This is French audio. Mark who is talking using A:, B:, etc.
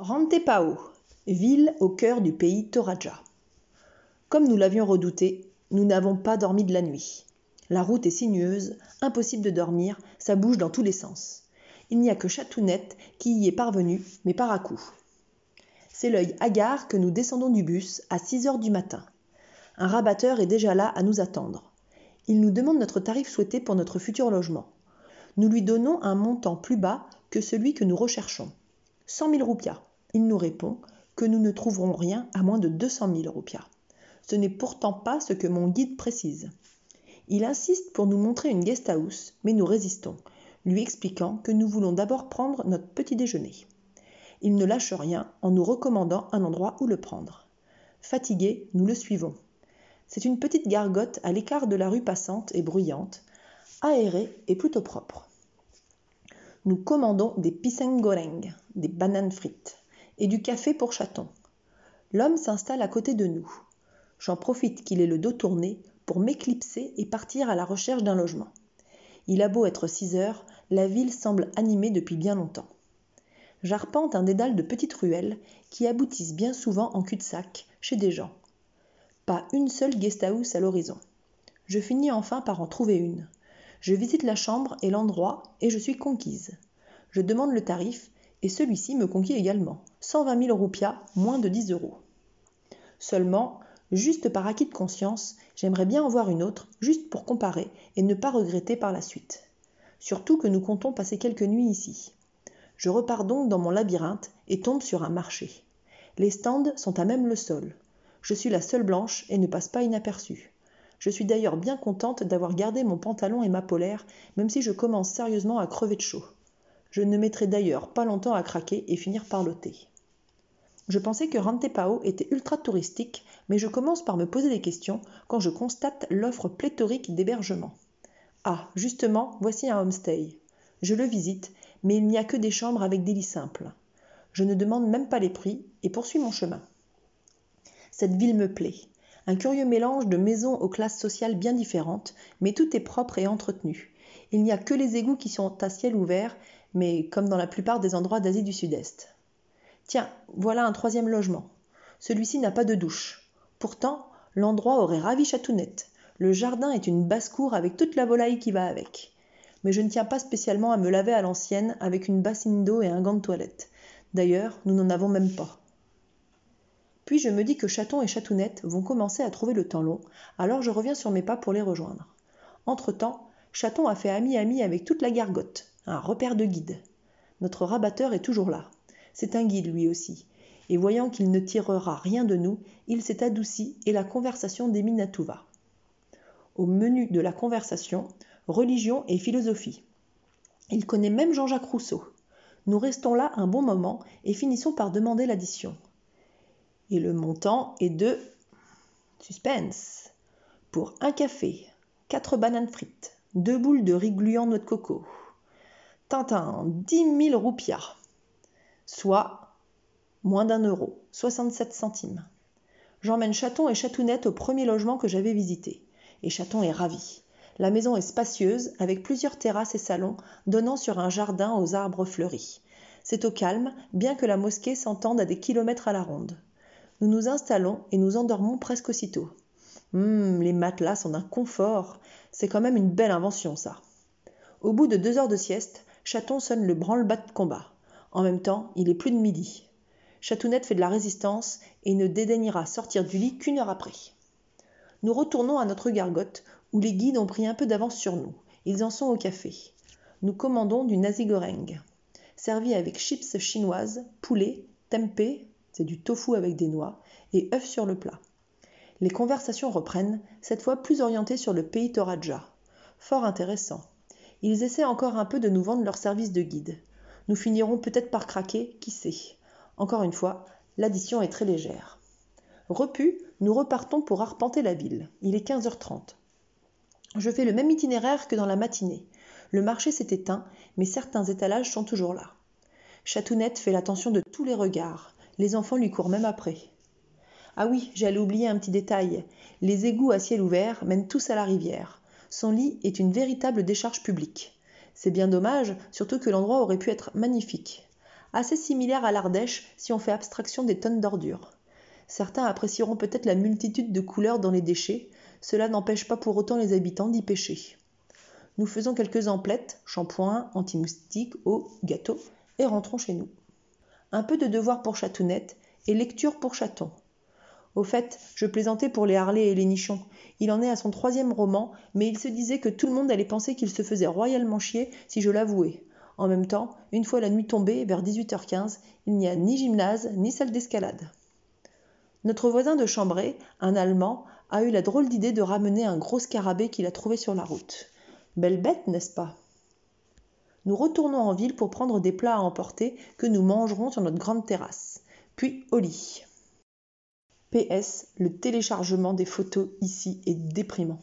A: Rantepao, ville au cœur du pays Toraja. Comme nous l'avions redouté, nous n'avons pas dormi de la nuit. La route est sinueuse, impossible de dormir, ça bouge dans tous les sens. Il n'y a que Chatounette qui y est parvenue, mais par à coup. C'est l'œil hagard que nous descendons du bus à 6 heures du matin. Un rabatteur est déjà là à nous attendre. Il nous demande notre tarif souhaité pour notre futur logement. Nous lui donnons un montant plus bas que celui que nous recherchons. 100 000 roupias. Il nous répond que nous ne trouverons rien à moins de 200 000 roupias. Ce n'est pourtant pas ce que mon guide précise. Il insiste pour nous montrer une guest house, mais nous résistons, lui expliquant que nous voulons d'abord prendre notre petit déjeuner. Il ne lâche rien en nous recommandant un endroit où le prendre. Fatigués, nous le suivons. C'est une petite gargote à l'écart de la rue passante et bruyante, aérée et plutôt propre. Nous commandons des goreng, des bananes frites et du café pour chaton. L'homme s'installe à côté de nous. J'en profite qu'il ait le dos tourné pour m'éclipser et partir à la recherche d'un logement. Il a beau être 6 heures, la ville semble animée depuis bien longtemps. J'arpente un dédale de petites ruelles qui aboutissent bien souvent en cul-de-sac chez des gens. Pas une seule guest house à l'horizon. Je finis enfin par en trouver une. Je visite la chambre et l'endroit et je suis conquise. Je demande le tarif et celui-ci me conquit également. 120 000 roupias, moins de 10 euros. Seulement, juste par acquis de conscience, j'aimerais bien en voir une autre, juste pour comparer et ne pas regretter par la suite. Surtout que nous comptons passer quelques nuits ici. Je repars donc dans mon labyrinthe et tombe sur un marché. Les stands sont à même le sol. Je suis la seule blanche et ne passe pas inaperçue. Je suis d'ailleurs bien contente d'avoir gardé mon pantalon et ma polaire, même si je commence sérieusement à crever de chaud. Je ne mettrai d'ailleurs pas longtemps à craquer et finir par l'ôter. Je pensais que Rantepao était ultra touristique, mais je commence par me poser des questions quand je constate l'offre pléthorique d'hébergement. Ah, justement, voici un homestay. Je le visite, mais il n'y a que des chambres avec des lits simples. Je ne demande même pas les prix et poursuis mon chemin. Cette ville me plaît. Un curieux mélange de maisons aux classes sociales bien différentes, mais tout est propre et entretenu. Il n'y a que les égouts qui sont à ciel ouvert mais comme dans la plupart des endroits d'Asie du Sud-Est. Tiens, voilà un troisième logement. Celui-ci n'a pas de douche. Pourtant, l'endroit aurait ravi Chatounette. Le jardin est une basse-cour avec toute la volaille qui va avec. Mais je ne tiens pas spécialement à me laver à l'ancienne avec une bassine d'eau et un gant de toilette. D'ailleurs, nous n'en avons même pas. Puis je me dis que Chaton et Chatounette vont commencer à trouver le temps long, alors je reviens sur mes pas pour les rejoindre. Entre-temps, Chaton a fait ami-ami avec toute la gargote un repère de guide. Notre rabatteur est toujours là. C'est un guide lui aussi. Et voyant qu'il ne tirera rien de nous, il s'est adouci et la conversation démine à tout va. Au menu de la conversation, religion et philosophie. Il connaît même Jean-Jacques Rousseau. Nous restons là un bon moment et finissons par demander l'addition. Et le montant est de suspense. Pour un café, quatre bananes frites, deux boules de riz gluant noix de coco, Tintin, 10 000 roupias, soit moins d'un euro, 67 centimes. J'emmène Chaton et Chatounette au premier logement que j'avais visité. Et Chaton est ravi. La maison est spacieuse, avec plusieurs terrasses et salons donnant sur un jardin aux arbres fleuris. C'est au calme, bien que la mosquée s'entende à des kilomètres à la ronde. Nous nous installons et nous endormons presque aussitôt. Hum, les matelas sont d'un confort. C'est quand même une belle invention, ça. Au bout de deux heures de sieste, Chaton sonne le branle-bas de combat. En même temps, il est plus de midi. Chatounette fait de la résistance et ne dédaignera sortir du lit qu'une heure après. Nous retournons à notre gargote, où les guides ont pris un peu d'avance sur nous. Ils en sont au café. Nous commandons du nasi goreng, servi avec chips chinoises, poulet, tempeh, c'est du tofu avec des noix, et œufs sur le plat. Les conversations reprennent, cette fois plus orientées sur le pays Toraja. Fort intéressant. Ils essaient encore un peu de nous vendre leur service de guide. Nous finirons peut-être par craquer, qui sait. Encore une fois, l'addition est très légère. Repus, nous repartons pour arpenter la ville. Il est 15h30. Je fais le même itinéraire que dans la matinée. Le marché s'est éteint, mais certains étalages sont toujours là. Chatounette fait l'attention de tous les regards. Les enfants lui courent même après. Ah oui, j'allais oublier un petit détail. Les égouts à ciel ouvert mènent tous à la rivière. Son lit est une véritable décharge publique. C'est bien dommage, surtout que l'endroit aurait pu être magnifique. assez similaire à l'Ardèche si on fait abstraction des tonnes d'ordures. Certains apprécieront peut-être la multitude de couleurs dans les déchets, cela n'empêche pas pour autant les habitants d'y pêcher. Nous faisons quelques emplettes, shampoings, anti-moustiques, eau, gâteaux, et rentrons chez nous. Un peu de devoir pour chatounette et lecture pour chaton. Au fait, je plaisantais pour les Harley et les nichons. Il en est à son troisième roman, mais il se disait que tout le monde allait penser qu'il se faisait royalement chier si je l'avouais. En même temps, une fois la nuit tombée, vers 18h15, il n'y a ni gymnase ni salle d'escalade. Notre voisin de Chambray, un Allemand, a eu la drôle d'idée de ramener un gros scarabée qu'il a trouvé sur la route. Belle bête, n'est-ce pas? Nous retournons en ville pour prendre des plats à emporter que nous mangerons sur notre grande terrasse. Puis au lit. PS, le téléchargement des photos ici est déprimant.